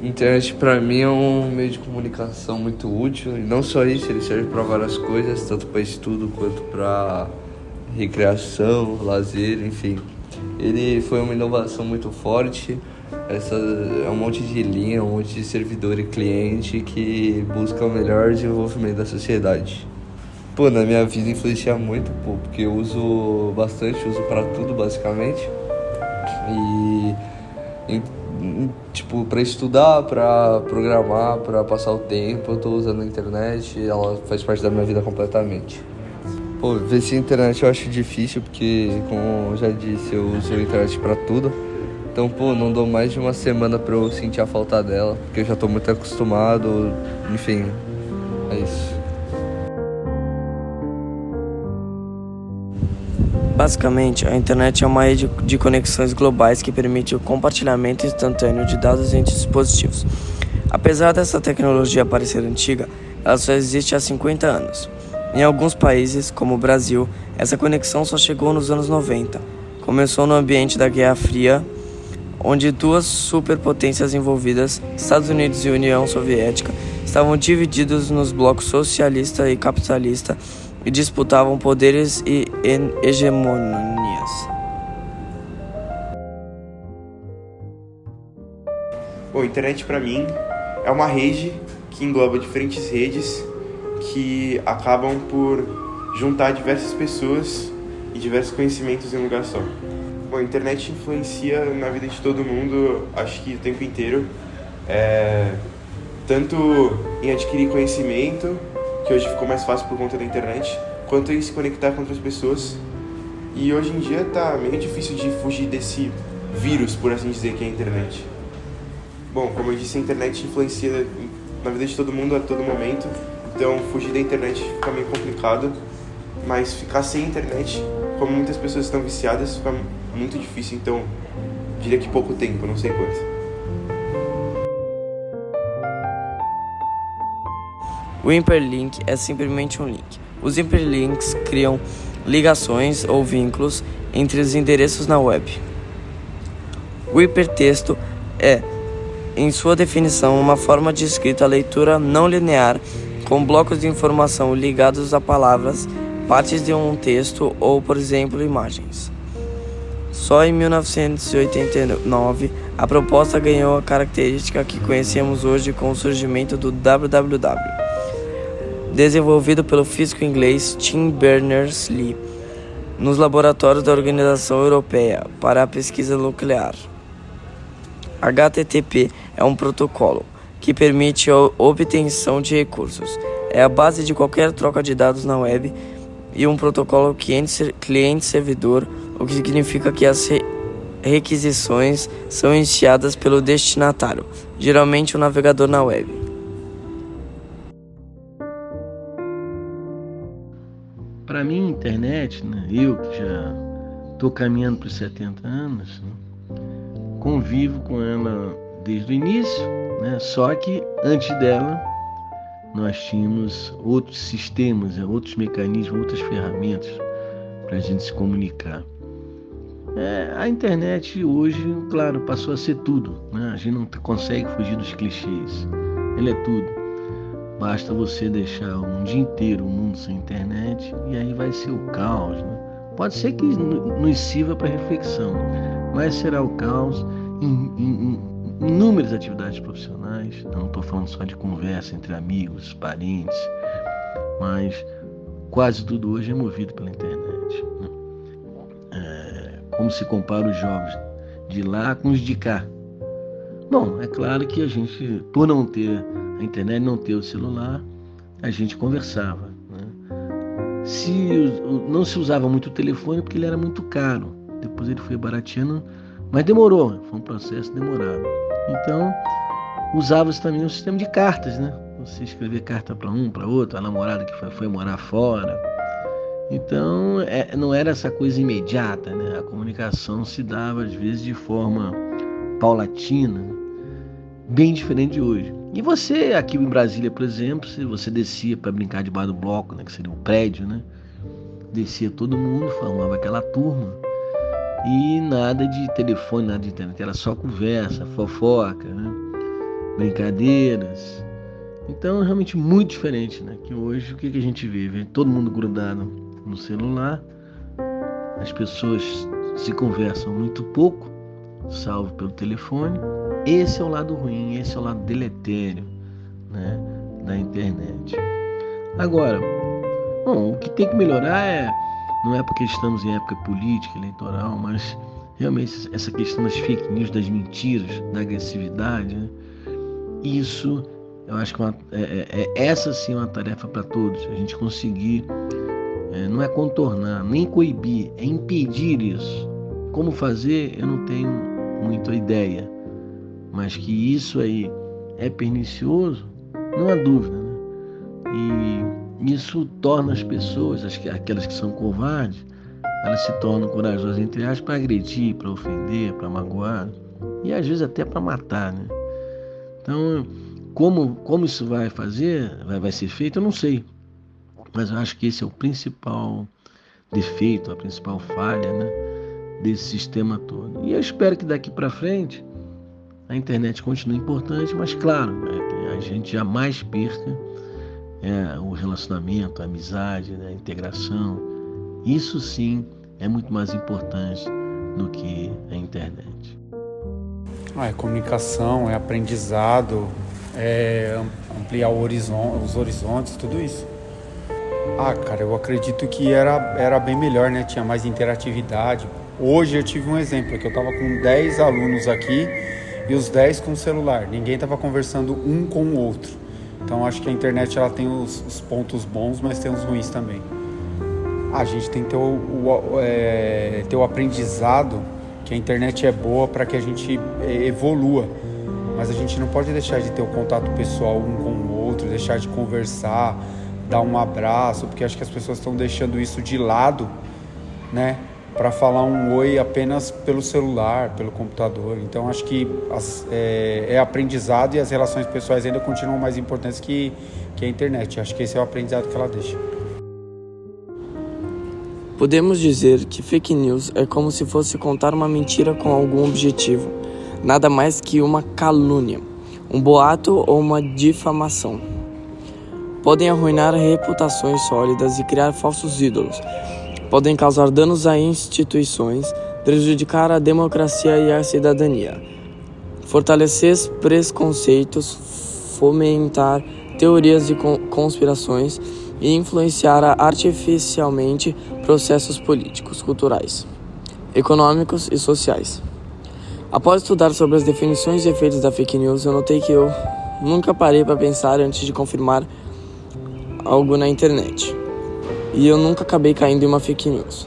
Internet para mim é um meio de comunicação muito útil e não só isso, ele serve para várias coisas, tanto para estudo quanto para recreação, lazer, enfim. Ele foi uma inovação muito forte. Essa é um monte de linha, um monte de servidor e cliente que busca o melhor desenvolvimento da sociedade. Pô, na minha vida influencia muito, pô, porque eu uso bastante, uso para tudo basicamente. E tipo, para estudar, para programar, para passar o tempo, eu tô usando a internet, ela faz parte da minha vida completamente. Pô, ver se internet eu acho difícil porque, como eu já disse, eu uso a internet para tudo. Então, pô, não dou mais de uma semana pra eu sentir a falta dela, porque eu já tô muito acostumado, enfim, é isso. Basicamente, a internet é uma rede de conexões globais que permite o compartilhamento instantâneo de dados entre dispositivos. Apesar dessa tecnologia parecer antiga, ela só existe há 50 anos. Em alguns países, como o Brasil, essa conexão só chegou nos anos 90. Começou no ambiente da Guerra Fria, onde duas superpotências envolvidas, Estados Unidos e União Soviética, estavam divididos nos blocos socialista e capitalista e disputavam poderes e hegemonias. Bom, a internet para mim é uma rede que engloba diferentes redes que acabam por juntar diversas pessoas e diversos conhecimentos em um lugar só. Bom, a internet influencia na vida de todo mundo, acho que o tempo inteiro, é, tanto em adquirir conhecimento que hoje ficou mais fácil por conta da internet, quanto em se conectar com outras pessoas. E hoje em dia tá meio difícil de fugir desse vírus, por assim dizer, que é a internet. Bom, como eu disse, a internet influencia na vida de todo mundo a todo momento, então fugir da internet fica meio complicado, mas ficar sem internet, como muitas pessoas estão viciadas, fica muito difícil, então diria que pouco tempo, não sei quanto. O hyperlink é simplesmente um link. Os hyperlinks criam ligações ou vínculos entre os endereços na web. O hipertexto é, em sua definição, uma forma de escrita leitura não linear com blocos de informação ligados a palavras, partes de um texto ou, por exemplo, imagens. Só em 1989 a proposta ganhou a característica que conhecemos hoje com o surgimento do www desenvolvido pelo físico inglês Tim Berners-Lee nos laboratórios da Organização Europeia para a Pesquisa Nuclear. HTTP é um protocolo que permite a obtenção de recursos. É a base de qualquer troca de dados na web e um protocolo cliente-servidor, o que significa que as requisições são iniciadas pelo destinatário, geralmente o navegador na web. Para mim, internet, né, eu que já estou caminhando para os 70 anos, né, convivo com ela desde o início, né, só que antes dela nós tínhamos outros sistemas, né, outros mecanismos, outras ferramentas para a gente se comunicar. É, a internet hoje, claro, passou a ser tudo. Né? A gente não consegue fugir dos clichês. Ela é tudo. Basta você deixar um dia inteiro o mundo sem internet e aí vai ser o caos. Né? Pode ser que nos sirva para reflexão, mas será o caos em, em, em inúmeras atividades profissionais. Eu não estou falando só de conversa entre amigos, parentes, mas quase tudo hoje é movido pela internet. Né? É, como se compara os jogos de lá com os de cá. Bom, é claro que a gente, por não ter a internet, não ter o celular, a gente conversava. Né? Se, não se usava muito o telefone porque ele era muito caro. Depois ele foi barateando, mas demorou, foi um processo demorado. Então, usava-se também o sistema de cartas, né? Você escrever carta para um, para outro, a namorada que foi, foi morar fora. Então, é, não era essa coisa imediata, né? A comunicação se dava às vezes de forma paulatina, bem diferente de hoje. E você, aqui em Brasília, por exemplo, se você descia para brincar debaixo do bloco, né, que seria um prédio, né? Descia todo mundo, formava aquela turma. E nada de telefone, nada de internet, era só conversa, fofoca, né? brincadeiras. Então é realmente muito diferente, né? Que hoje o que, que a gente vive? Todo mundo grudado no celular, as pessoas se conversam muito pouco, salvo pelo telefone. Esse é o lado ruim, esse é o lado deletério né, da internet. Agora, bom, o que tem que melhorar é, não é porque estamos em época política, eleitoral, mas realmente essa questão das fake news, das mentiras, da agressividade, né, isso eu acho que é, é, é, é essa sim é uma tarefa para todos, a gente conseguir, é, não é contornar, nem coibir, é impedir isso. Como fazer, eu não tenho muita ideia, mas que isso aí é pernicioso, não há dúvida. Né? E isso torna as pessoas, aquelas que são covardes, elas se tornam corajosas, entre aspas, para agredir, para ofender, para magoar e às vezes até para matar. Né? Então, como, como isso vai fazer, vai, vai ser feito, eu não sei. Mas eu acho que esse é o principal defeito, a principal falha né, desse sistema todo. E eu espero que daqui para frente a internet continue importante, mas claro, né, a gente jamais perca é, o relacionamento, a amizade, né, a integração. Isso sim é muito mais importante do que a internet. Ah, é comunicação, é aprendizado, é ampliar horizonte, os horizontes, tudo isso. Ah, cara, eu acredito que era, era bem melhor, né? Tinha mais interatividade. Hoje eu tive um exemplo, que eu tava com 10 alunos aqui e os 10 com celular. Ninguém estava conversando um com o outro. Então acho que a internet ela tem os, os pontos bons, mas tem os ruins também. A gente tem que ter o, o, é, ter o aprendizado que a internet é boa para que a gente é, evolua. Mas a gente não pode deixar de ter o contato pessoal um com o outro, deixar de conversar, dar um abraço, porque acho que as pessoas estão deixando isso de lado, né? Para falar um oi apenas pelo celular, pelo computador. Então acho que as, é, é, aprendizado e as relações pessoais ainda continuam mais importantes que, que a internet. Acho que esse é o aprendizado que ela deixa. Podemos dizer que fake news é como se fosse contar uma mentira com algum objetivo, nada mais que uma calúnia, um boato ou uma difamação. Podem arruinar reputações sólidas e criar falsos ídolos, podem causar danos a instituições, prejudicar a democracia e a cidadania, fortalecer preconceitos, fomentar teorias de conspirações e influenciar artificialmente processos políticos, culturais, econômicos e sociais. Após estudar sobre as definições e efeitos da fake news, eu notei que eu nunca parei para pensar antes de confirmar algo na internet e eu nunca acabei caindo em uma fake news.